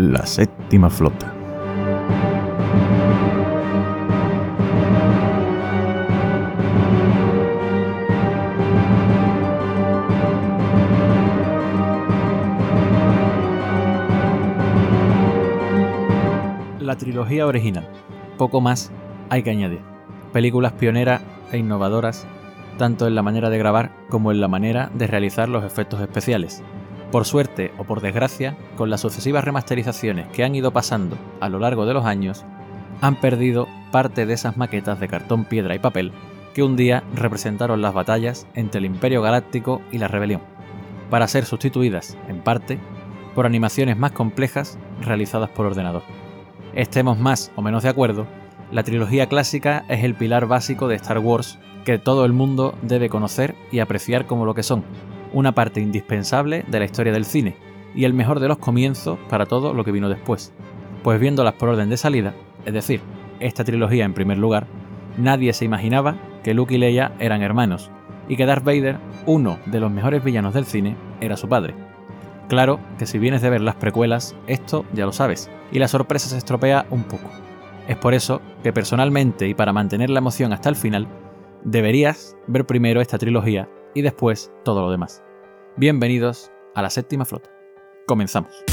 La séptima flota. La trilogía original. Poco más hay que añadir. Películas pioneras e innovadoras, tanto en la manera de grabar como en la manera de realizar los efectos especiales. Por suerte o por desgracia, con las sucesivas remasterizaciones que han ido pasando a lo largo de los años, han perdido parte de esas maquetas de cartón, piedra y papel que un día representaron las batallas entre el Imperio Galáctico y la Rebelión, para ser sustituidas, en parte, por animaciones más complejas realizadas por ordenador. Estemos más o menos de acuerdo, la trilogía clásica es el pilar básico de Star Wars que todo el mundo debe conocer y apreciar como lo que son, una parte indispensable de la historia del cine y el mejor de los comienzos para todo lo que vino después. Pues viéndolas por orden de salida, es decir, esta trilogía en primer lugar, nadie se imaginaba que Luke y Leia eran hermanos y que Darth Vader, uno de los mejores villanos del cine, era su padre. Claro que si vienes de ver las precuelas, esto ya lo sabes, y la sorpresa se estropea un poco. Es por eso que personalmente y para mantener la emoción hasta el final, deberías ver primero esta trilogía y después todo lo demás. Bienvenidos a la séptima flota. Comenzamos.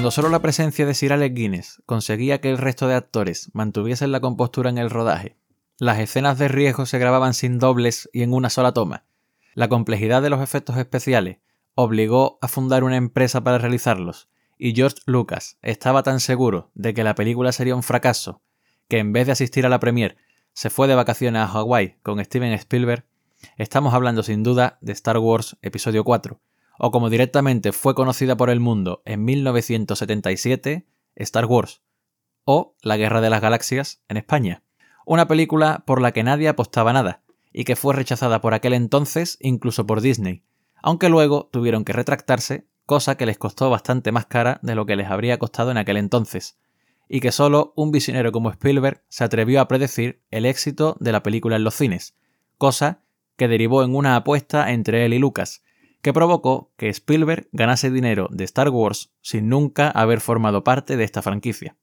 Cuando solo la presencia de Sir Alex Guinness conseguía que el resto de actores mantuviesen la compostura en el rodaje, las escenas de riesgo se grababan sin dobles y en una sola toma, la complejidad de los efectos especiales obligó a fundar una empresa para realizarlos, y George Lucas estaba tan seguro de que la película sería un fracaso que en vez de asistir a la premiere se fue de vacaciones a Hawái con Steven Spielberg, estamos hablando sin duda de Star Wars Episodio 4, o como directamente fue conocida por el mundo en 1977, Star Wars, o La Guerra de las Galaxias en España. Una película por la que nadie apostaba nada, y que fue rechazada por aquel entonces incluso por Disney, aunque luego tuvieron que retractarse, cosa que les costó bastante más cara de lo que les habría costado en aquel entonces, y que solo un visionero como Spielberg se atrevió a predecir el éxito de la película en los cines, cosa que derivó en una apuesta entre él y Lucas, que provocó que Spielberg ganase dinero de Star Wars sin nunca haber formado parte de esta franquicia.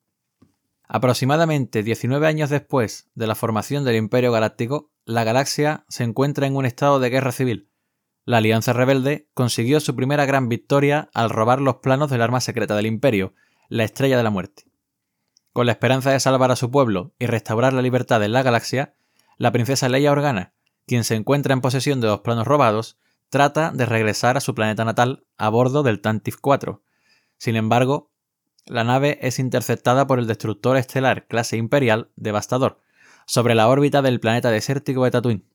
Aproximadamente 19 años después de la formación del Imperio Galáctico, la galaxia se encuentra en un estado de guerra civil. La Alianza Rebelde consiguió su primera gran victoria al robar los planos del arma secreta del Imperio, la Estrella de la Muerte. Con la esperanza de salvar a su pueblo y restaurar la libertad en la galaxia, la princesa Leia Organa, quien se encuentra en posesión de los planos robados, trata de regresar a su planeta natal a bordo del Tantive 4. Sin embargo, la nave es interceptada por el destructor estelar clase Imperial Devastador sobre la órbita del planeta desértico de Tatooine.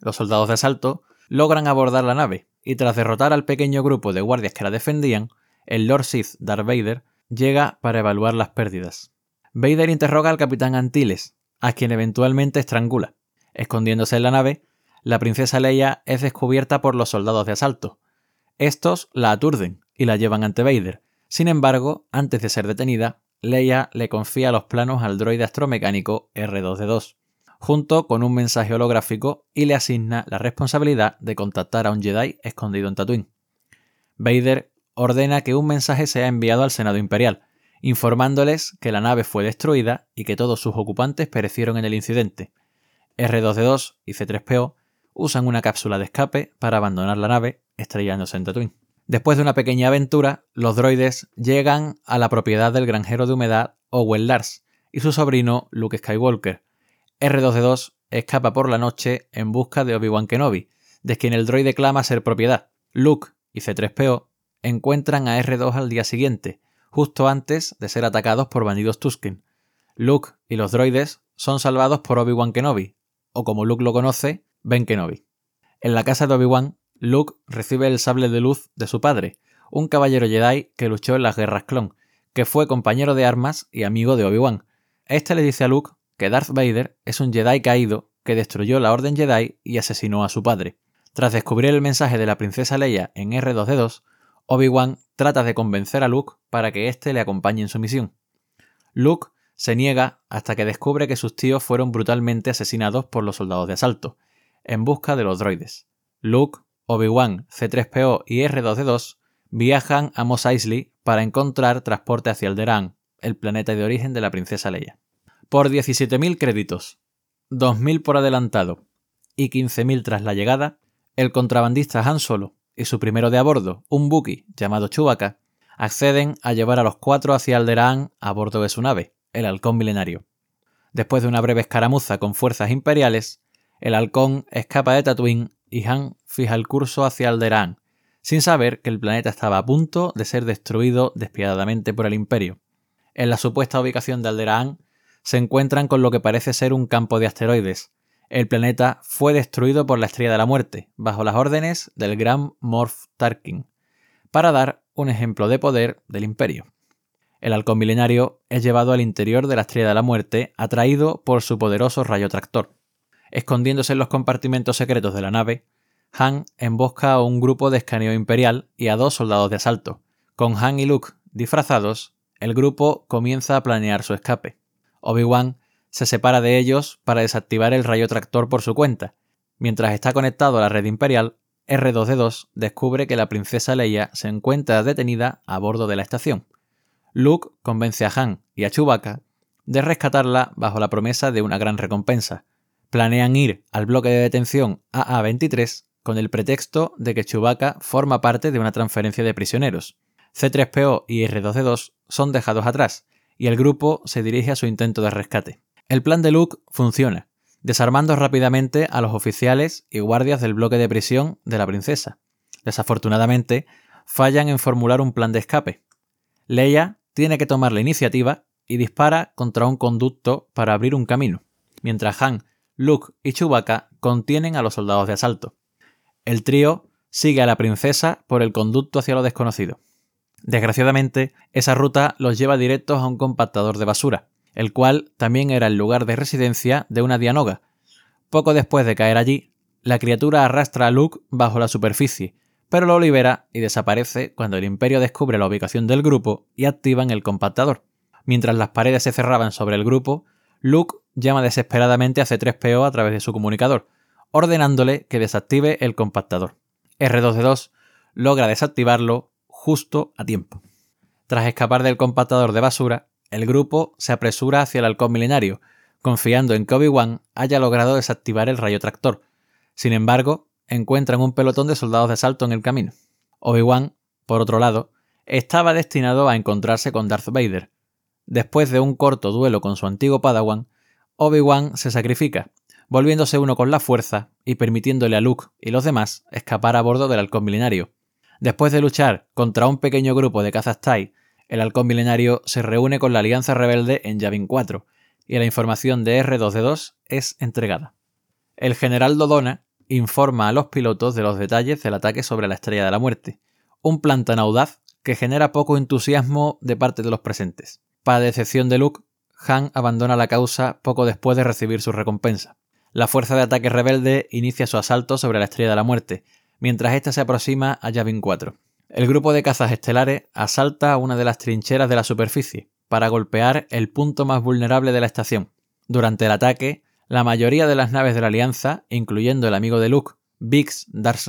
Los soldados de asalto logran abordar la nave y tras derrotar al pequeño grupo de guardias que la defendían, el Lord Sith Darth Vader llega para evaluar las pérdidas. Vader interroga al capitán Antilles, a quien eventualmente estrangula. Escondiéndose en la nave, la princesa Leia es descubierta por los soldados de asalto. Estos la aturden y la llevan ante Vader. Sin embargo, antes de ser detenida, Leia le confía los planos al droide astromecánico R2D2, junto con un mensaje holográfico y le asigna la responsabilidad de contactar a un Jedi escondido en Tatooine. Vader ordena que un mensaje sea enviado al Senado Imperial, informándoles que la nave fue destruida y que todos sus ocupantes perecieron en el incidente. R2D2 y C3PO usan una cápsula de escape para abandonar la nave, estrellándose en Tatooine. Después de una pequeña aventura, los droides llegan a la propiedad del granjero de humedad Owen Lars y su sobrino Luke Skywalker. R2D2 escapa por la noche en busca de Obi-Wan Kenobi, de quien el droide clama ser propiedad. Luke y C3PO encuentran a R2 al día siguiente, justo antes de ser atacados por bandidos Tusken. Luke y los droides son salvados por Obi-Wan Kenobi, o como Luke lo conoce, Ben Kenobi. En la casa de Obi-Wan, Luke recibe el sable de luz de su padre, un caballero Jedi que luchó en las guerras clon, que fue compañero de armas y amigo de Obi-Wan. Este le dice a Luke que Darth Vader es un Jedi caído que destruyó la Orden Jedi y asesinó a su padre. Tras descubrir el mensaje de la princesa Leia en R2D2, Obi-Wan trata de convencer a Luke para que éste le acompañe en su misión. Luke se niega hasta que descubre que sus tíos fueron brutalmente asesinados por los soldados de asalto, en busca de los droides. Luke, Obi-Wan, C3PO y R2D2 viajan a Mos Eisley para encontrar transporte hacia Alderaan, el planeta de origen de la princesa Leia. Por 17.000 créditos, 2.000 por adelantado y 15.000 tras la llegada, el contrabandista Han Solo y su primero de a bordo, un Buki llamado Chewbacca, acceden a llevar a los cuatro hacia Alderaan a bordo de su nave, el Halcón Milenario. Después de una breve escaramuza con fuerzas imperiales, el Halcón escapa de Tatooine y Han fija el curso hacia Alderaan, sin saber que el planeta estaba a punto de ser destruido despiadadamente por el Imperio. En la supuesta ubicación de Alderaan se encuentran con lo que parece ser un campo de asteroides. El planeta fue destruido por la Estrella de la Muerte, bajo las órdenes del Gran Morph Tarkin, para dar un ejemplo de poder del Imperio. El halcón milenario es llevado al interior de la Estrella de la Muerte, atraído por su poderoso rayo tractor. Escondiéndose en los compartimentos secretos de la nave, Han embosca a un grupo de escaneo imperial y a dos soldados de asalto. Con Han y Luke disfrazados, el grupo comienza a planear su escape. Obi-Wan se separa de ellos para desactivar el rayo tractor por su cuenta. Mientras está conectado a la red imperial, R2D2 descubre que la princesa Leia se encuentra detenida a bordo de la estación. Luke convence a Han y a Chewbacca de rescatarla bajo la promesa de una gran recompensa. Planean ir al bloque de detención AA-23 con el pretexto de que Chewbacca forma parte de una transferencia de prisioneros. C3PO y R2D2 son dejados atrás y el grupo se dirige a su intento de rescate. El plan de Luke funciona, desarmando rápidamente a los oficiales y guardias del bloque de prisión de la princesa. Desafortunadamente, fallan en formular un plan de escape. Leia tiene que tomar la iniciativa y dispara contra un conducto para abrir un camino, mientras Han, Luke y Chewbacca contienen a los soldados de asalto. El trío sigue a la princesa por el conducto hacia lo desconocido. Desgraciadamente, esa ruta los lleva directos a un compactador de basura, el cual también era el lugar de residencia de una Dianoga. Poco después de caer allí, la criatura arrastra a Luke bajo la superficie, pero lo libera y desaparece cuando el Imperio descubre la ubicación del grupo y activan el compactador. Mientras las paredes se cerraban sobre el grupo, Luke llama desesperadamente a C3PO a través de su comunicador, ordenándole que desactive el compactador. R2D2 logra desactivarlo justo a tiempo. Tras escapar del compactador de basura, el grupo se apresura hacia el halcón milenario, confiando en que Obi-Wan haya logrado desactivar el rayo tractor. Sin embargo, encuentran un pelotón de soldados de asalto en el camino. Obi-Wan, por otro lado, estaba destinado a encontrarse con Darth Vader. Después de un corto duelo con su antiguo Padawan, Obi-Wan se sacrifica, volviéndose uno con la fuerza y permitiéndole a Luke y los demás escapar a bordo del halcón milenario. Después de luchar contra un pequeño grupo de cazas Tai, el halcón milenario se reúne con la Alianza Rebelde en Yavin 4 y la información de R2D2 es entregada. El general Dodona informa a los pilotos de los detalles del ataque sobre la Estrella de la Muerte, un plan tan audaz que genera poco entusiasmo de parte de los presentes. Para decepción de Luke, Han abandona la causa poco después de recibir su recompensa. La fuerza de ataque rebelde inicia su asalto sobre la Estrella de la Muerte, mientras ésta se aproxima a Yavin 4. El grupo de cazas estelares asalta una de las trincheras de la superficie para golpear el punto más vulnerable de la estación. Durante el ataque, la mayoría de las naves de la Alianza, incluyendo el amigo de Luke, Biggs Darth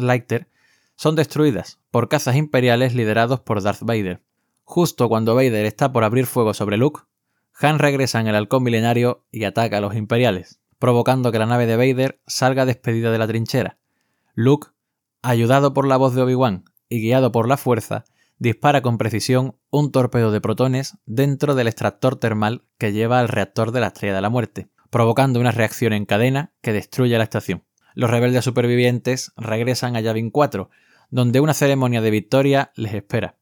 son destruidas por cazas imperiales liderados por Darth Vader. Justo cuando Vader está por abrir fuego sobre Luke, Han regresa en el halcón milenario y ataca a los imperiales, provocando que la nave de Vader salga despedida de la trinchera. Luke ayudado por la voz de Obi-Wan y guiado por la fuerza, dispara con precisión un torpedo de protones dentro del extractor termal que lleva al reactor de la Estrella de la Muerte, provocando una reacción en cadena que destruye la estación. Los rebeldes supervivientes regresan a Yavin 4, donde una ceremonia de victoria les espera.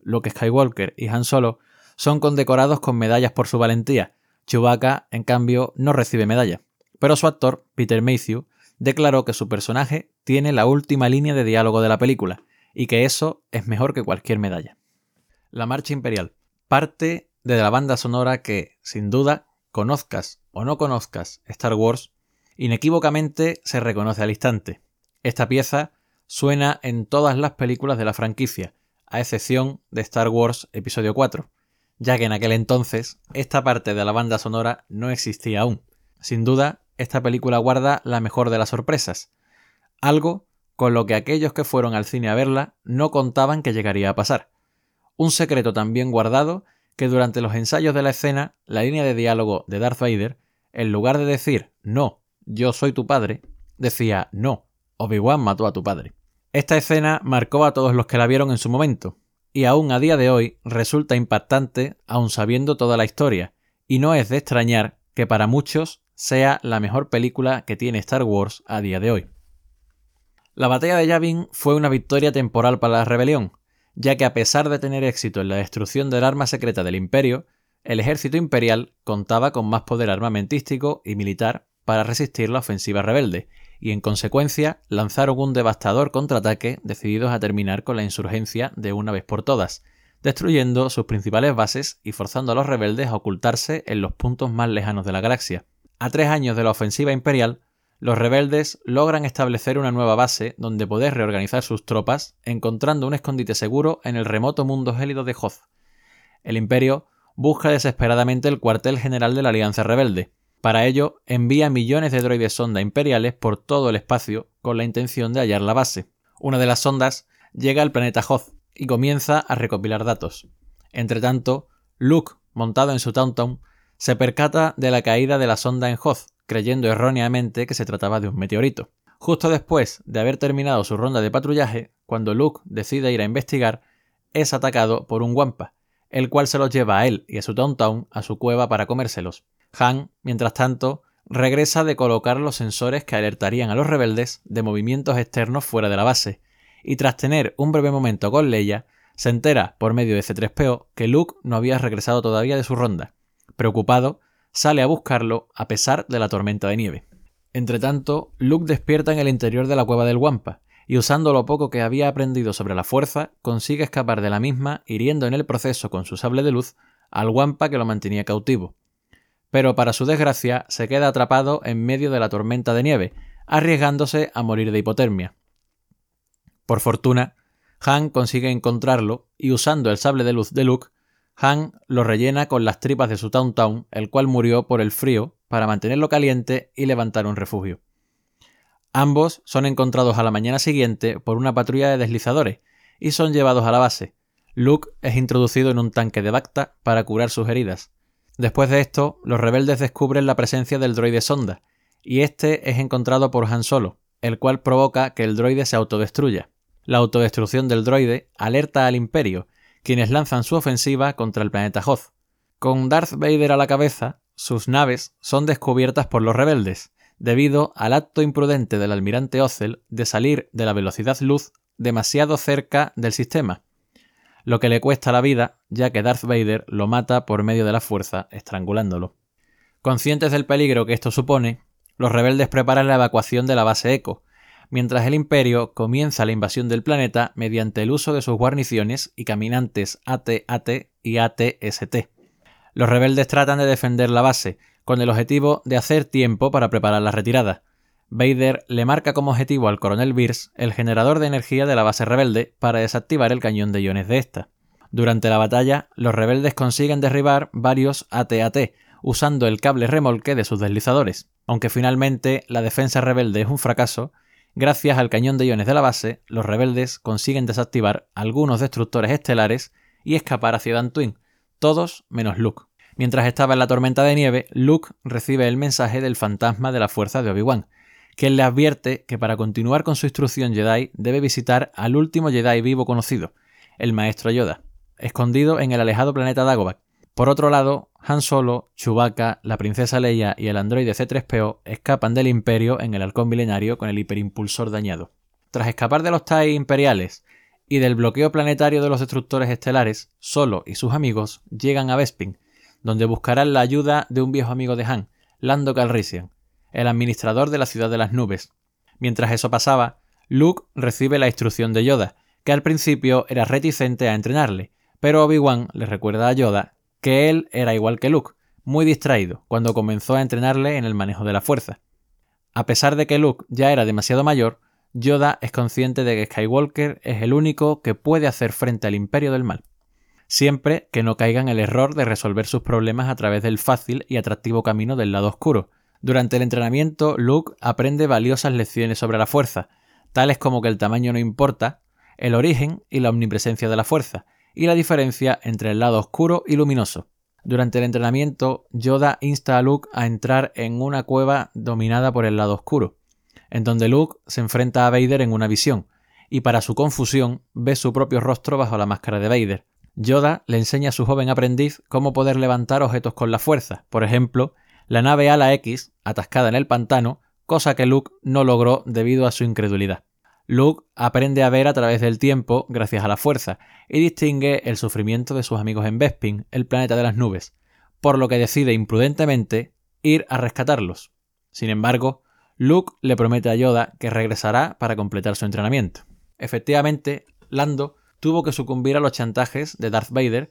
Luke Skywalker y Han Solo son condecorados con medallas por su valentía. Chewbacca, en cambio, no recibe medalla, pero su actor, Peter Mayhew, declaró que su personaje tiene la última línea de diálogo de la película y que eso es mejor que cualquier medalla. La Marcha Imperial, parte de la banda sonora que, sin duda, conozcas o no conozcas Star Wars, inequívocamente se reconoce al instante. Esta pieza suena en todas las películas de la franquicia, a excepción de Star Wars Episodio 4, ya que en aquel entonces esta parte de la banda sonora no existía aún. Sin duda, esta película guarda la mejor de las sorpresas, algo con lo que aquellos que fueron al cine a verla no contaban que llegaría a pasar. Un secreto también guardado que durante los ensayos de la escena, la línea de diálogo de Darth Vader, en lugar de decir no, yo soy tu padre, decía no, Obi-Wan mató a tu padre. Esta escena marcó a todos los que la vieron en su momento, y aún a día de hoy resulta impactante aun sabiendo toda la historia, y no es de extrañar que para muchos sea la mejor película que tiene Star Wars a día de hoy. La batalla de Yavin fue una victoria temporal para la rebelión, ya que a pesar de tener éxito en la destrucción del arma secreta del imperio, el ejército imperial contaba con más poder armamentístico y militar para resistir la ofensiva rebelde, y en consecuencia lanzaron un devastador contraataque decididos a terminar con la insurgencia de una vez por todas, destruyendo sus principales bases y forzando a los rebeldes a ocultarse en los puntos más lejanos de la galaxia. A tres años de la ofensiva imperial, los rebeldes logran establecer una nueva base donde poder reorganizar sus tropas, encontrando un escondite seguro en el remoto mundo gélido de Hoth. El imperio busca desesperadamente el cuartel general de la Alianza Rebelde, para ello, envía millones de droides sonda imperiales por todo el espacio con la intención de hallar la base. Una de las sondas llega al planeta Hoth y comienza a recopilar datos. Entretanto, Luke, montado en su Tauntaun, se percata de la caída de la sonda en Hoth, creyendo erróneamente que se trataba de un meteorito. Justo después de haber terminado su ronda de patrullaje, cuando Luke decide ir a investigar, es atacado por un Wampa, el cual se los lleva a él y a su Tauntaun a su cueva para comérselos. Han, mientras tanto, regresa de colocar los sensores que alertarían a los rebeldes de movimientos externos fuera de la base, y tras tener un breve momento con Leia, se entera, por medio de C3PO, que Luke no había regresado todavía de su ronda. Preocupado, sale a buscarlo a pesar de la tormenta de nieve. Entretanto, Luke despierta en el interior de la cueva del Wampa, y usando lo poco que había aprendido sobre la fuerza, consigue escapar de la misma, hiriendo en el proceso con su sable de luz al Wampa que lo mantenía cautivo pero para su desgracia se queda atrapado en medio de la tormenta de nieve, arriesgándose a morir de hipotermia. Por fortuna, Han consigue encontrarlo y usando el sable de luz de Luke, Han lo rellena con las tripas de su Town el cual murió por el frío para mantenerlo caliente y levantar un refugio. Ambos son encontrados a la mañana siguiente por una patrulla de deslizadores y son llevados a la base. Luke es introducido en un tanque de Bacta para curar sus heridas. Después de esto, los rebeldes descubren la presencia del droide sonda, y este es encontrado por Han Solo, el cual provoca que el droide se autodestruya. La autodestrucción del droide alerta al Imperio, quienes lanzan su ofensiva contra el planeta Hoth. Con Darth Vader a la cabeza, sus naves son descubiertas por los rebeldes, debido al acto imprudente del almirante Ozel de salir de la velocidad luz demasiado cerca del sistema, lo que le cuesta la vida, ya que Darth Vader lo mata por medio de la fuerza, estrangulándolo. Conscientes del peligro que esto supone, los rebeldes preparan la evacuación de la base Echo, mientras el Imperio comienza la invasión del planeta mediante el uso de sus guarniciones y caminantes AT-AT y AT-ST. Los rebeldes tratan de defender la base, con el objetivo de hacer tiempo para preparar la retirada, Vader le marca como objetivo al coronel Bierce el generador de energía de la base rebelde para desactivar el cañón de iones de esta. Durante la batalla, los rebeldes consiguen derribar varios AT-AT usando el cable remolque de sus deslizadores. Aunque finalmente la defensa rebelde es un fracaso, gracias al cañón de iones de la base, los rebeldes consiguen desactivar algunos destructores estelares y escapar hacia Dantooine, todos menos Luke. Mientras estaba en la tormenta de nieve, Luke recibe el mensaje del fantasma de la fuerza de Obi-Wan, quien le advierte que para continuar con su instrucción Jedi debe visitar al último Jedi vivo conocido, el Maestro Yoda, escondido en el alejado planeta Dagobah. Por otro lado, Han Solo, Chewbacca, la princesa Leia y el androide C-3PO escapan del Imperio en el halcón milenario con el hiperimpulsor dañado. Tras escapar de los TIE imperiales y del bloqueo planetario de los destructores estelares, Solo y sus amigos llegan a Bespin, donde buscarán la ayuda de un viejo amigo de Han, Lando Calrissian, el administrador de la ciudad de las nubes, Mientras eso pasaba, Luke recibe la instrucción de Yoda, que al principio era reticente a entrenarle, pero Obi-Wan le recuerda a Yoda que él era igual que Luke, muy distraído cuando comenzó a entrenarle en el manejo de la fuerza. A pesar de que Luke ya era demasiado mayor, Yoda es consciente de que Skywalker es el único que puede hacer frente al imperio del mal, siempre que no caiga en el error de resolver sus problemas a través del fácil y atractivo camino del lado oscuro. Durante el entrenamiento, Luke aprende valiosas lecciones sobre la fuerza, tales como que el tamaño no importa, el origen y la omnipresencia de la fuerza, y la diferencia entre el lado oscuro y luminoso. Durante el entrenamiento, Yoda insta a Luke a entrar en una cueva dominada por el lado oscuro, en donde Luke se enfrenta a Vader en una visión, y para su confusión ve su propio rostro bajo la máscara de Vader. Yoda le enseña a su joven aprendiz cómo poder levantar objetos con la fuerza, por ejemplo, la nave Ala X atascada en el pantano, cosa que Luke no logró debido a su incredulidad. Luke aprende a ver a través del tiempo gracias a la fuerza y distingue el sufrimiento de sus amigos en Bespin, el planeta de las nubes, por lo que decide imprudentemente ir a rescatarlos. Sin embargo, Luke le promete a Yoda que regresará para completar su entrenamiento. Efectivamente, Lando tuvo que sucumbir a los chantajes de Darth Vader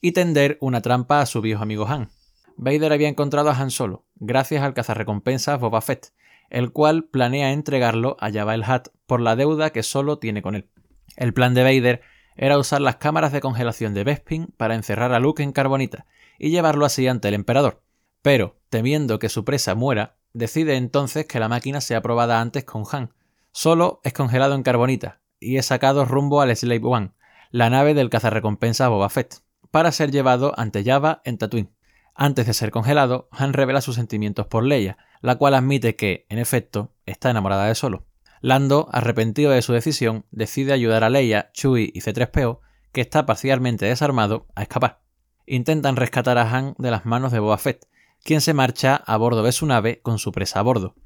y tender una trampa a su viejo amigo Han. Vader había encontrado a Han Solo, gracias al cazarrecompensas Boba Fett, el cual planea entregarlo a Jabba el Hutt por la deuda que solo tiene con él. El plan de Vader era usar las cámaras de congelación de Bespin para encerrar a Luke en carbonita y llevarlo así ante el emperador. Pero, temiendo que su presa muera, decide entonces que la máquina sea probada antes con Han. Solo es congelado en carbonita y es sacado rumbo al Slave One, la nave del cazarrecompensa Boba Fett, para ser llevado ante Java en Tatooine. Antes de ser congelado, Han revela sus sentimientos por Leia, la cual admite que, en efecto, está enamorada de Solo. Lando, arrepentido de su decisión, decide ayudar a Leia, Chewie y C-3PO, que está parcialmente desarmado, a escapar. Intentan rescatar a Han de las manos de Boba Fett, quien se marcha a bordo de su nave con su presa a bordo,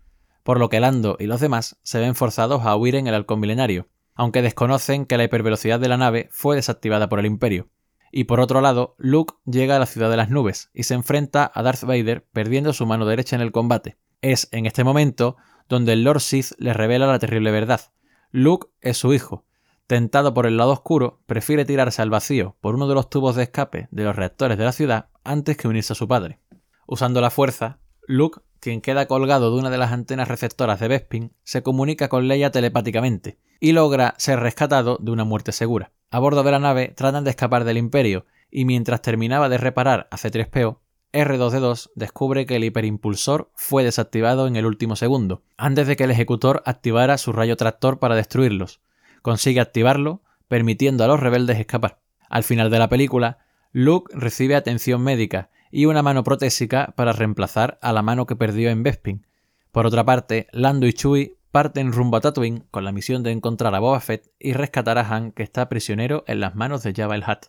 por lo que Lando y los demás se ven forzados a huir en el halcón milenario, aunque desconocen que la hipervelocidad de la nave fue desactivada por el Imperio. Y por otro lado, Luke llega a la ciudad de las nubes y se enfrenta a Darth Vader perdiendo su mano derecha en el combate. Es en este momento donde el Lord Sith le revela la terrible verdad. Luke es su hijo. Tentado por el lado oscuro, prefiere tirarse al vacío por uno de los tubos de escape de los reactores de la ciudad antes que unirse a su padre. Usando la fuerza, Luke, quien queda colgado de una de las antenas receptoras de Bespin, se comunica con Leia telepáticamente y logra ser rescatado de una muerte segura. A bordo de la nave tratan de escapar del Imperio y mientras terminaba de reparar a C3PO, R2D2 descubre que el hiperimpulsor fue desactivado en el último segundo, antes de que el ejecutor activara su rayo tractor para destruirlos. Consigue activarlo, permitiendo a los rebeldes escapar. Al final de la película, Luke recibe atención médica y una mano protésica para reemplazar a la mano que perdió en Bespin. Por otra parte, Lando y Chewie parten rumbo a Tatooine con la misión de encontrar a Boba Fett y rescatar a Han que está prisionero en las manos de Jabba el Hutt.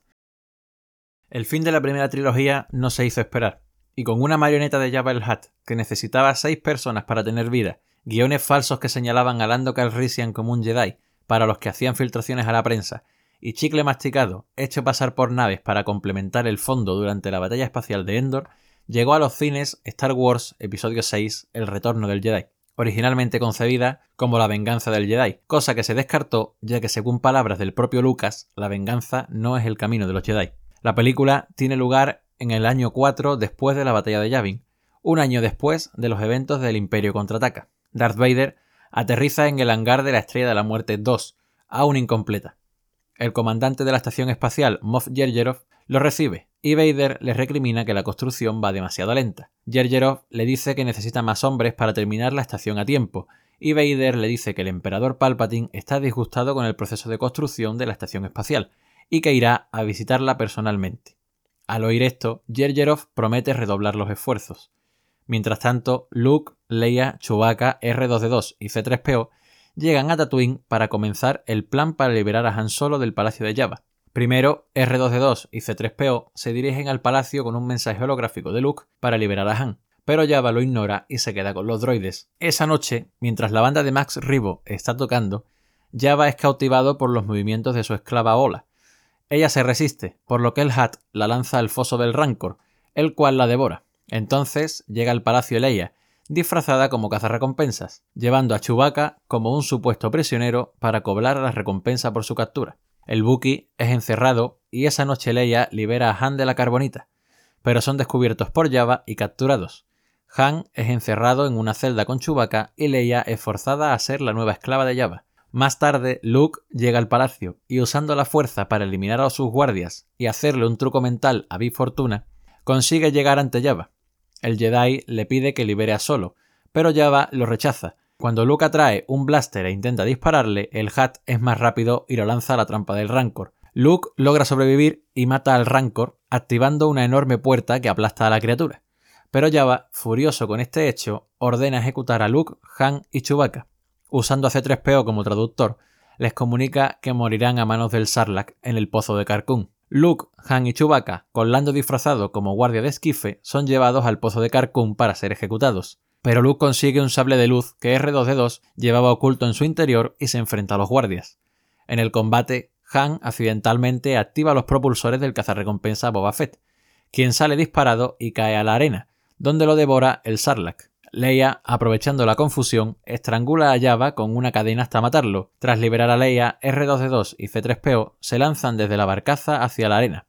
El fin de la primera trilogía no se hizo esperar, y con una marioneta de Jabba el Hutt que necesitaba seis personas para tener vida, guiones falsos que señalaban a Lando Calrissian como un Jedi para los que hacían filtraciones a la prensa y chicle masticado hecho pasar por naves para complementar el fondo durante la batalla espacial de Endor, llegó a los cines Star Wars Episodio 6 El Retorno del Jedi, originalmente concebida como la venganza del Jedi, cosa que se descartó ya que según palabras del propio Lucas, la venganza no es el camino de los Jedi. La película tiene lugar en el año 4 después de la batalla de Yavin, un año después de los eventos del Imperio contraataca. Darth Vader aterriza en el hangar de la Estrella de la Muerte 2, aún incompleta, el comandante de la estación espacial, Moff Yergerov, lo recibe y Vader le recrimina que la construcción va demasiado lenta. Yergerov le dice que necesita más hombres para terminar la estación a tiempo, y Vader le dice que el emperador Palpatine está disgustado con el proceso de construcción de la estación espacial y que irá a visitarla personalmente. Al oír esto, Yergerov promete redoblar los esfuerzos. Mientras tanto, Luke, Leia, Chewbacca, R2D2 y C3PO llegan a Tatooine para comenzar el plan para liberar a Han Solo del palacio de Java. Primero, R2D2 y C3PO se dirigen al palacio con un mensaje holográfico de Luke para liberar a Han, pero Java lo ignora y se queda con los droides. Esa noche, mientras la banda de Max Ribo está tocando, Java es cautivado por los movimientos de su esclava Ola. Ella se resiste, por lo que el Hat la lanza al foso del Rancor, el cual la devora. Entonces llega al palacio Leia, disfrazada como cazarrecompensas, llevando a Chewbacca como un supuesto prisionero para cobrar la recompensa por su captura. El Buki es encerrado y esa noche Leia libera a Han de la carbonita, pero son descubiertos por Java y capturados. Han es encerrado en una celda con Chewbacca y Leia es forzada a ser la nueva esclava de Java. Más tarde, Luke llega al palacio y usando la fuerza para eliminar a sus guardias y hacerle un truco mental a Big Fortuna, consigue llegar ante Java. El Jedi le pide que libere a Solo, pero Java lo rechaza. Cuando Luke atrae un blaster e intenta dispararle, el Hat es más rápido y lo lanza a la trampa del Rancor. Luke logra sobrevivir y mata al Rancor, activando una enorme puerta que aplasta a la criatura. Pero Java, furioso con este hecho, ordena ejecutar a Luke, Han y Chewbacca. Usando a C3PO como traductor, les comunica que morirán a manos del Sarlacc en el pozo de Carcún. Luke, Han y Chewbacca, con Lando disfrazado como guardia de esquife, son llevados al pozo de Carcún para ser ejecutados. Pero Luke consigue un sable de luz que R2D2 llevaba oculto en su interior y se enfrenta a los guardias. En el combate, Han accidentalmente activa los propulsores del cazarrecompensa Boba Fett, quien sale disparado y cae a la arena, donde lo devora el Sarlacc. Leia, aprovechando la confusión, estrangula a Java con una cadena hasta matarlo. Tras liberar a Leia, R2D2 y C3PO se lanzan desde la barcaza hacia la arena.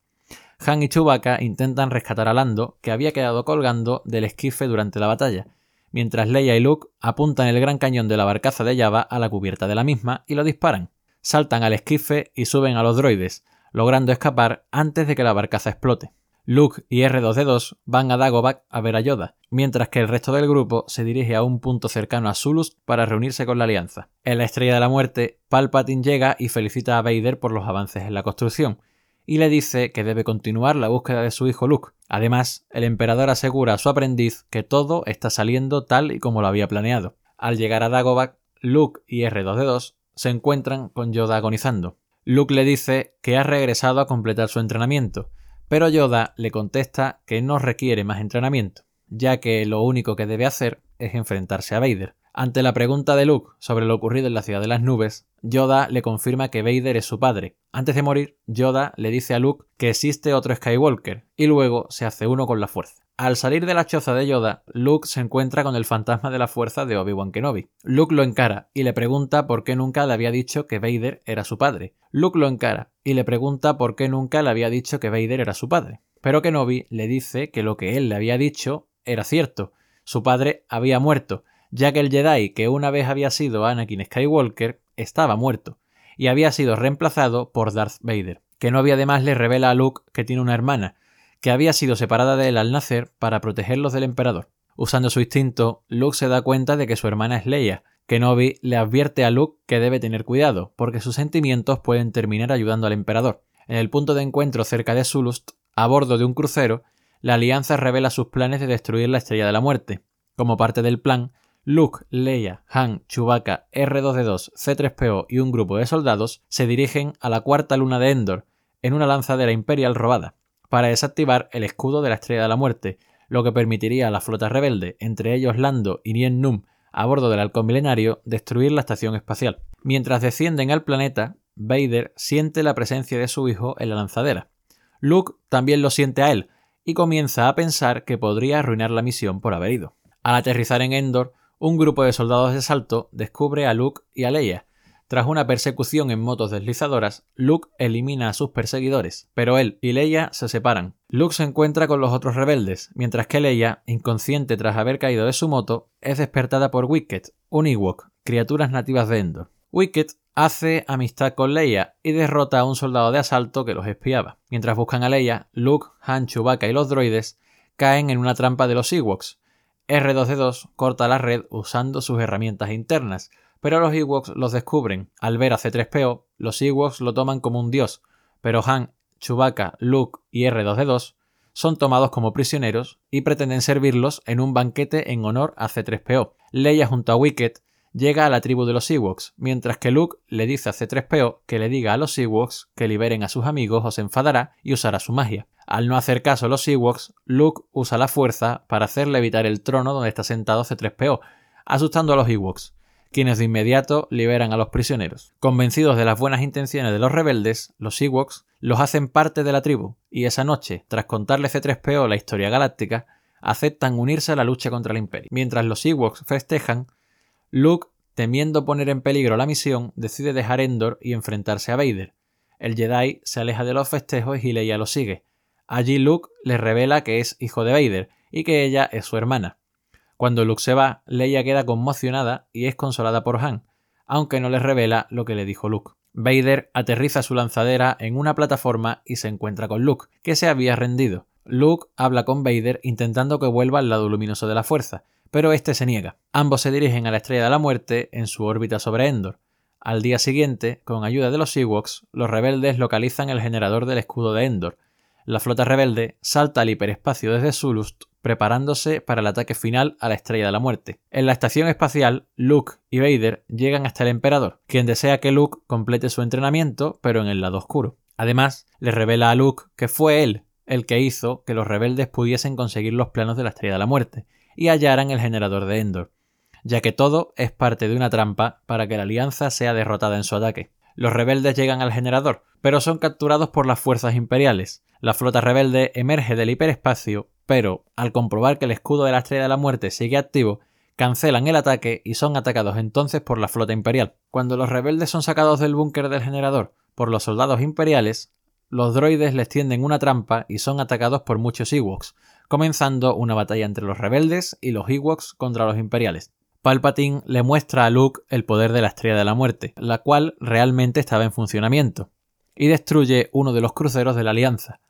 Han y Chewbacca intentan rescatar a Lando, que había quedado colgando del esquife durante la batalla, mientras Leia y Luke apuntan el gran cañón de la barcaza de Java a la cubierta de la misma y lo disparan. Saltan al esquife y suben a los droides, logrando escapar antes de que la barcaza explote. Luke y R2D2 van a Dagobah a ver a Yoda, mientras que el resto del grupo se dirige a un punto cercano a Zulus para reunirse con la Alianza. En la Estrella de la Muerte, Palpatine llega y felicita a Vader por los avances en la construcción, y le dice que debe continuar la búsqueda de su hijo Luke. Además, el emperador asegura a su aprendiz que todo está saliendo tal y como lo había planeado. Al llegar a Dagobah, Luke y R2D2 se encuentran con Yoda agonizando. Luke le dice que ha regresado a completar su entrenamiento, pero Yoda le contesta que no requiere más entrenamiento, ya que lo único que debe hacer es enfrentarse a Vader. Ante la pregunta de Luke sobre lo ocurrido en la ciudad de las nubes, Yoda le confirma que Vader es su padre. Antes de morir, Yoda le dice a Luke que existe otro Skywalker, y luego se hace uno con la fuerza. Al salir de la choza de Yoda, Luke se encuentra con el fantasma de la fuerza de Obi-Wan Kenobi. Luke lo encara y le pregunta por qué nunca le había dicho que Vader era su padre. Luke lo encara y le pregunta por qué nunca le había dicho que Vader era su padre. Pero Kenobi le dice que lo que él le había dicho era cierto. Su padre había muerto, ya que el Jedi que una vez había sido Anakin Skywalker estaba muerto y había sido reemplazado por Darth Vader. Kenobi además le revela a Luke que tiene una hermana, que había sido separada de él al nacer para protegerlos del emperador. Usando su instinto, Luke se da cuenta de que su hermana es Leia. Kenobi le advierte a Luke que debe tener cuidado, porque sus sentimientos pueden terminar ayudando al emperador. En el punto de encuentro cerca de Zulust, a bordo de un crucero, la Alianza revela sus planes de destruir la Estrella de la Muerte. Como parte del plan, Luke, Leia, Han, Chewbacca, R2D2, C3PO y un grupo de soldados se dirigen a la cuarta luna de Endor, en una lanzadera imperial robada para desactivar el escudo de la Estrella de la Muerte, lo que permitiría a la flota rebelde, entre ellos Lando y Nien Num, a bordo del halcón milenario, destruir la estación espacial. Mientras descienden al planeta, Vader siente la presencia de su hijo en la lanzadera. Luke también lo siente a él, y comienza a pensar que podría arruinar la misión por haber ido. Al aterrizar en Endor, un grupo de soldados de salto descubre a Luke y a Leia, tras una persecución en motos deslizadoras, Luke elimina a sus perseguidores, pero él y Leia se separan. Luke se encuentra con los otros rebeldes, mientras que Leia, inconsciente tras haber caído de su moto, es despertada por Wicket, un Ewok, criaturas nativas de Endor. Wicket hace amistad con Leia y derrota a un soldado de asalto que los espiaba. Mientras buscan a Leia, Luke, Han, Chewbacca y los droides caen en una trampa de los Ewoks. R2D2 corta la red usando sus herramientas internas, pero los Ewoks los descubren. Al ver a C3PO, los Ewoks lo toman como un dios, pero Han, Chewbacca, Luke y R2D2 son tomados como prisioneros y pretenden servirlos en un banquete en honor a C3PO. Leia junto a Wicket llega a la tribu de los Ewoks, mientras que Luke le dice a C3PO que le diga a los Ewoks que liberen a sus amigos o se enfadará y usará su magia. Al no hacer caso a los Ewoks, Luke usa la fuerza para hacerle evitar el trono donde está sentado C3PO, asustando a los Ewoks quienes de inmediato liberan a los prisioneros. Convencidos de las buenas intenciones de los rebeldes, los Ewoks los hacen parte de la tribu, y esa noche, tras contarle C3PO la historia galáctica, aceptan unirse a la lucha contra el Imperio. Mientras los Ewoks festejan, Luke, temiendo poner en peligro la misión, decide dejar Endor y enfrentarse a Vader. El Jedi se aleja de los festejos y Leia lo sigue. Allí Luke le revela que es hijo de Vader y que ella es su hermana. Cuando Luke se va, Leia queda conmocionada y es consolada por Han, aunque no le revela lo que le dijo Luke. Vader aterriza su lanzadera en una plataforma y se encuentra con Luke, que se había rendido. Luke habla con Vader intentando que vuelva al lado luminoso de la fuerza, pero este se niega. Ambos se dirigen a la Estrella de la Muerte en su órbita sobre Endor. Al día siguiente, con ayuda de los Ewoks, los rebeldes localizan el generador del escudo de Endor. La flota rebelde salta al hiperespacio desde Zulust, preparándose para el ataque final a la Estrella de la Muerte. En la estación espacial, Luke y Vader llegan hasta el Emperador, quien desea que Luke complete su entrenamiento, pero en el lado oscuro. Además, le revela a Luke que fue él el que hizo que los rebeldes pudiesen conseguir los planos de la Estrella de la Muerte y hallaran el generador de Endor ya que todo es parte de una trampa para que la Alianza sea derrotada en su ataque. Los rebeldes llegan al generador, pero son capturados por las fuerzas imperiales. La flota rebelde emerge del hiperespacio, pero al comprobar que el escudo de la Estrella de la Muerte sigue activo, cancelan el ataque y son atacados entonces por la flota imperial. Cuando los rebeldes son sacados del búnker del generador por los soldados imperiales, los droides les tienden una trampa y son atacados por muchos Ewoks, comenzando una batalla entre los rebeldes y los Ewoks contra los imperiales. Palpatine le muestra a Luke el poder de la Estrella de la Muerte, la cual realmente estaba en funcionamiento, y destruye uno de los cruceros de la Alianza.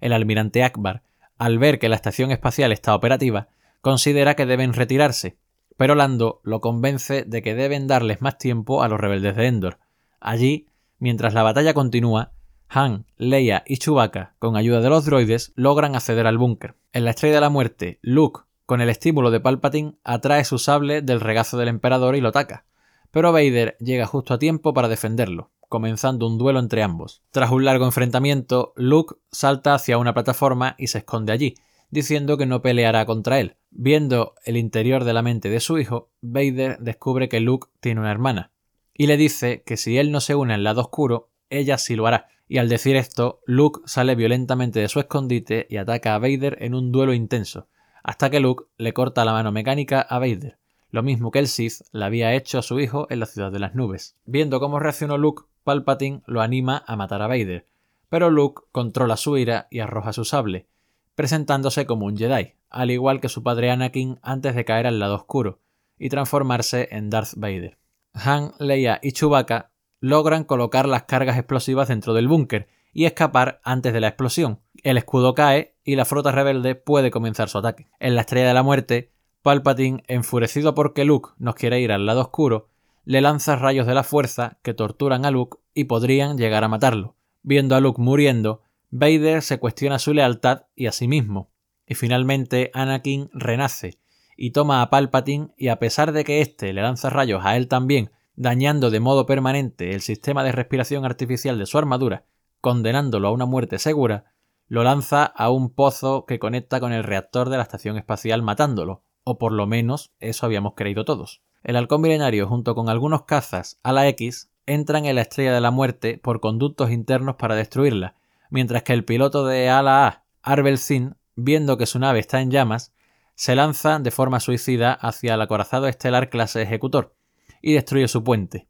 El almirante Akbar, al ver que la estación espacial está operativa, considera que deben retirarse, pero Lando lo convence de que deben darles más tiempo a los rebeldes de Endor. Allí, mientras la batalla continúa, Han, Leia y Chewbacca, con ayuda de los droides, logran acceder al búnker. En la Estrella de la Muerte, Luke, con el estímulo de Palpatine, atrae su sable del regazo del emperador y lo ataca, pero Vader llega justo a tiempo para defenderlo, comenzando un duelo entre ambos. Tras un largo enfrentamiento, Luke salta hacia una plataforma y se esconde allí, diciendo que no peleará contra él. Viendo el interior de la mente de su hijo, Vader descubre que Luke tiene una hermana, y le dice que si él no se une al lado oscuro, ella sí lo hará. Y al decir esto, Luke sale violentamente de su escondite y ataca a Vader en un duelo intenso, hasta que Luke le corta la mano mecánica a Vader, lo mismo que el Sith le había hecho a su hijo en la ciudad de las nubes. Viendo cómo reaccionó Luke, Palpatine lo anima a matar a Vader, pero Luke controla su ira y arroja su sable, presentándose como un Jedi, al igual que su padre Anakin antes de caer al lado oscuro y transformarse en Darth Vader. Han, Leia y Chewbacca logran colocar las cargas explosivas dentro del búnker y escapar antes de la explosión. El escudo cae y la flota rebelde puede comenzar su ataque. En la Estrella de la Muerte, Palpatine, enfurecido porque Luke nos quiere ir al lado oscuro, le lanza rayos de la fuerza que torturan a Luke y podrían llegar a matarlo. Viendo a Luke muriendo, Vader se cuestiona su lealtad y a sí mismo. Y finalmente Anakin renace y toma a Palpatine y a pesar de que éste le lanza rayos a él también, dañando de modo permanente el sistema de respiración artificial de su armadura condenándolo a una muerte segura, lo lanza a un pozo que conecta con el reactor de la estación espacial matándolo, o por lo menos eso habíamos creído todos. El halcón milenario junto con algunos cazas a la X entran en la estrella de la muerte por conductos internos para destruirla, mientras que el piloto de ala A, Arbel Zin, viendo que su nave está en llamas, se lanza de forma suicida hacia el acorazado estelar clase ejecutor y destruye su puente.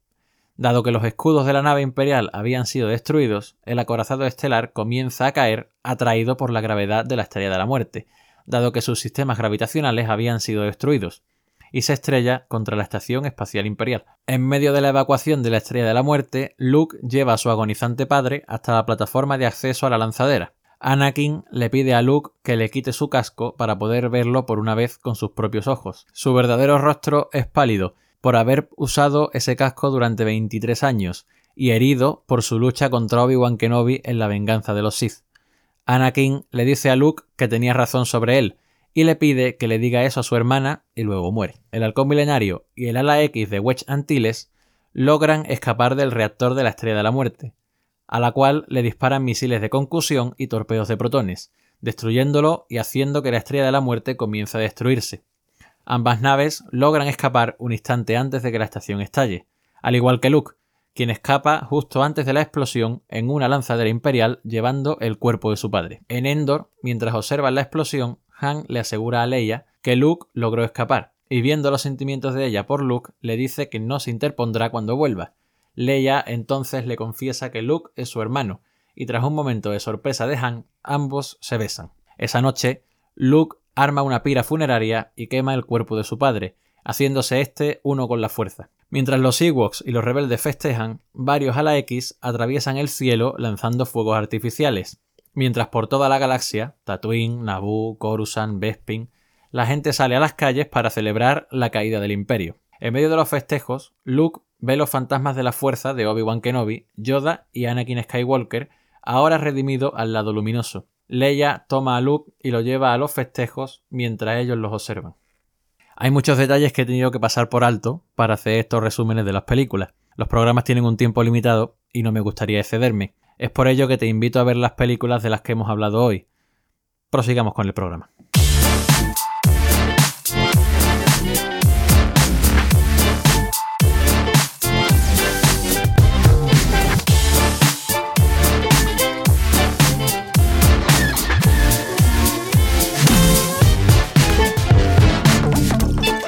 Dado que los escudos de la nave imperial habían sido destruidos, el acorazado estelar comienza a caer atraído por la gravedad de la estrella de la muerte, dado que sus sistemas gravitacionales habían sido destruidos, y se estrella contra la Estación Espacial Imperial. En medio de la evacuación de la Estrella de la Muerte, Luke lleva a su agonizante padre hasta la plataforma de acceso a la lanzadera. Anakin le pide a Luke que le quite su casco para poder verlo por una vez con sus propios ojos. Su verdadero rostro es pálido, por haber usado ese casco durante 23 años y herido por su lucha contra Obi-Wan Kenobi en la venganza de los Sith. Anakin le dice a Luke que tenía razón sobre él y le pide que le diga eso a su hermana y luego muere. El halcón milenario y el ala X de Wedge Antilles logran escapar del reactor de la Estrella de la Muerte, a la cual le disparan misiles de concusión y torpedos de protones, destruyéndolo y haciendo que la Estrella de la Muerte comience a destruirse. Ambas naves logran escapar un instante antes de que la estación estalle, al igual que Luke, quien escapa justo antes de la explosión en una lanzadera imperial llevando el cuerpo de su padre. En Endor, mientras observan la explosión, Han le asegura a Leia que Luke logró escapar, y viendo los sentimientos de ella por Luke, le dice que no se interpondrá cuando vuelva. Leia entonces le confiesa que Luke es su hermano, y tras un momento de sorpresa de Han, ambos se besan. Esa noche, Luke arma una pira funeraria y quema el cuerpo de su padre, haciéndose este uno con la fuerza. Mientras los Ewoks y los rebeldes festejan, varios a la X atraviesan el cielo lanzando fuegos artificiales, mientras por toda la galaxia, Tatooine, Naboo, Coruscant, Bespin, la gente sale a las calles para celebrar la caída del Imperio. En medio de los festejos, Luke ve los fantasmas de la fuerza de Obi-Wan Kenobi, Yoda y Anakin Skywalker, ahora redimido al lado luminoso. Leia toma a Luke y lo lleva a los festejos mientras ellos los observan. Hay muchos detalles que he tenido que pasar por alto para hacer estos resúmenes de las películas. Los programas tienen un tiempo limitado y no me gustaría excederme. Es por ello que te invito a ver las películas de las que hemos hablado hoy. Prosigamos con el programa.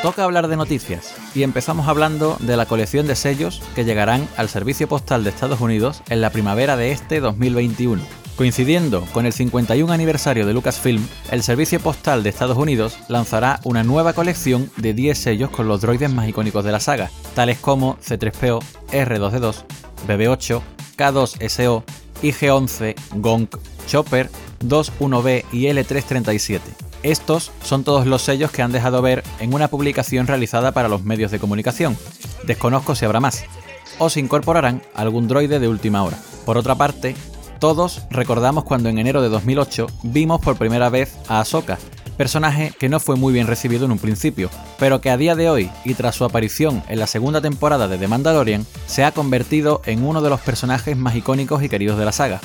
Toca hablar de noticias y empezamos hablando de la colección de sellos que llegarán al Servicio Postal de Estados Unidos en la primavera de este 2021. Coincidiendo con el 51 aniversario de Lucasfilm, el Servicio Postal de Estados Unidos lanzará una nueva colección de 10 sellos con los droides más icónicos de la saga, tales como C3PO, R2D2, BB8, K2SO, IG-11, Gonk, Chopper, 21B y L337. Estos son todos los sellos que han dejado ver en una publicación realizada para los medios de comunicación. Desconozco si habrá más. O se incorporarán algún droide de última hora. Por otra parte, todos recordamos cuando en enero de 2008 vimos por primera vez a Ahsoka, personaje que no fue muy bien recibido en un principio, pero que a día de hoy y tras su aparición en la segunda temporada de The Mandalorian se ha convertido en uno de los personajes más icónicos y queridos de la saga.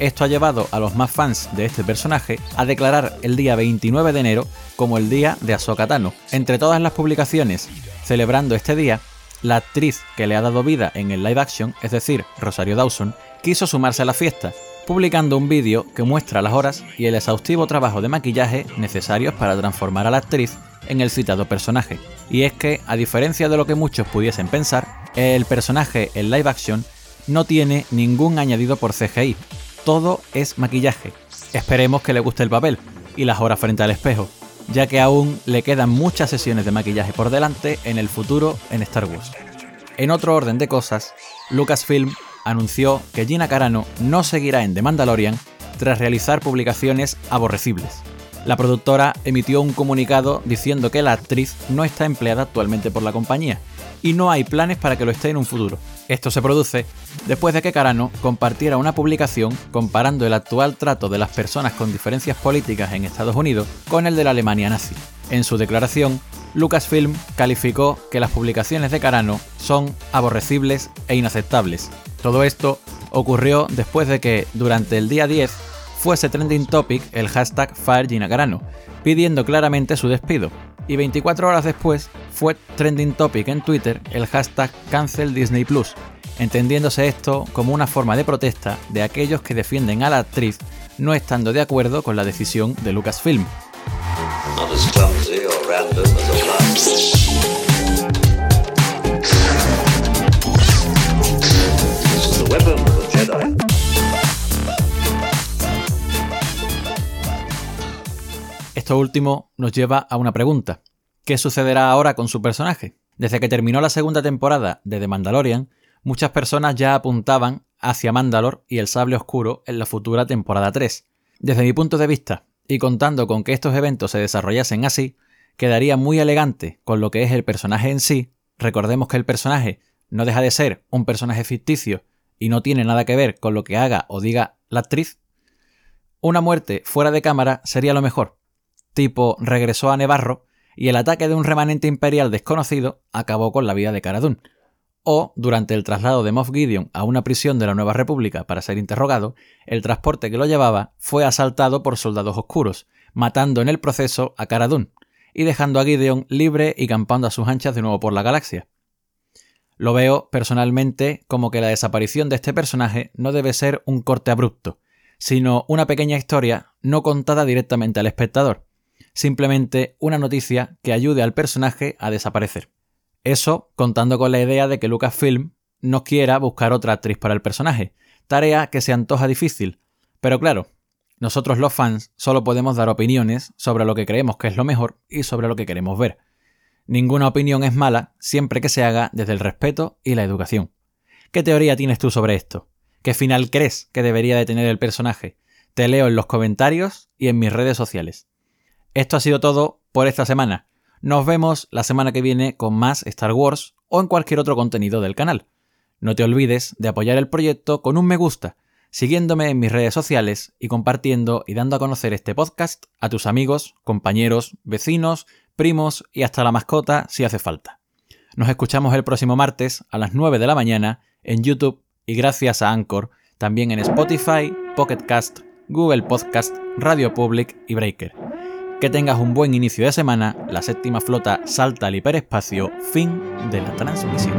Esto ha llevado a los más fans de este personaje a declarar el día 29 de enero como el día de Ahsoka Tano. Entre todas las publicaciones celebrando este día, la actriz que le ha dado vida en el live action, es decir, Rosario Dawson, quiso sumarse a la fiesta, publicando un vídeo que muestra las horas y el exhaustivo trabajo de maquillaje necesarios para transformar a la actriz en el citado personaje. Y es que, a diferencia de lo que muchos pudiesen pensar, el personaje en live action no tiene ningún añadido por CGI, todo es maquillaje. Esperemos que le guste el papel y las horas frente al espejo, ya que aún le quedan muchas sesiones de maquillaje por delante en el futuro en Star Wars. En otro orden de cosas, Lucasfilm anunció que Gina Carano no seguirá en The Mandalorian tras realizar publicaciones aborrecibles. La productora emitió un comunicado diciendo que la actriz no está empleada actualmente por la compañía y no hay planes para que lo esté en un futuro. Esto se produce después de que Carano compartiera una publicación comparando el actual trato de las personas con diferencias políticas en Estados Unidos con el de la Alemania nazi. En su declaración, Lucasfilm calificó que las publicaciones de Carano son aborrecibles e inaceptables. Todo esto ocurrió después de que, durante el día 10, fuese trending topic el hashtag FireGinaCarano, pidiendo claramente su despido, y 24 horas después fue trending topic en Twitter el hashtag Cancel Disney Plus, entendiéndose esto como una forma de protesta de aquellos que defienden a la actriz no estando de acuerdo con la decisión de Lucasfilm. Último nos lleva a una pregunta. ¿Qué sucederá ahora con su personaje? Desde que terminó la segunda temporada de The Mandalorian, muchas personas ya apuntaban hacia Mandalor y el sable oscuro en la futura temporada 3. Desde mi punto de vista, y contando con que estos eventos se desarrollasen así, quedaría muy elegante con lo que es el personaje en sí. Recordemos que el personaje no deja de ser un personaje ficticio y no tiene nada que ver con lo que haga o diga la actriz. Una muerte fuera de cámara sería lo mejor. Tipo regresó a Nevarro y el ataque de un remanente imperial desconocido acabó con la vida de Cara Dune. O, durante el traslado de Moff Gideon a una prisión de la Nueva República para ser interrogado, el transporte que lo llevaba fue asaltado por soldados oscuros, matando en el proceso a Cara Dune, y dejando a Gideon libre y campando a sus anchas de nuevo por la galaxia. Lo veo personalmente como que la desaparición de este personaje no debe ser un corte abrupto, sino una pequeña historia no contada directamente al espectador, simplemente una noticia que ayude al personaje a desaparecer. Eso contando con la idea de que Lucasfilm no quiera buscar otra actriz para el personaje, tarea que se antoja difícil. Pero claro, nosotros los fans solo podemos dar opiniones sobre lo que creemos que es lo mejor y sobre lo que queremos ver. Ninguna opinión es mala siempre que se haga desde el respeto y la educación. ¿Qué teoría tienes tú sobre esto? ¿Qué final crees que debería de tener el personaje? Te leo en los comentarios y en mis redes sociales. Esto ha sido todo por esta semana. Nos vemos la semana que viene con más Star Wars o en cualquier otro contenido del canal. No te olvides de apoyar el proyecto con un me gusta siguiéndome en mis redes sociales y compartiendo y dando a conocer este podcast a tus amigos, compañeros, vecinos, primos y hasta la mascota si hace falta. Nos escuchamos el próximo martes a las 9 de la mañana en YouTube y gracias a Anchor, también en Spotify, Pocket Cast, Google Podcast, Radio Public y Breaker. Que tengas un buen inicio de semana, la séptima flota salta al hiperespacio, fin de la transmisión.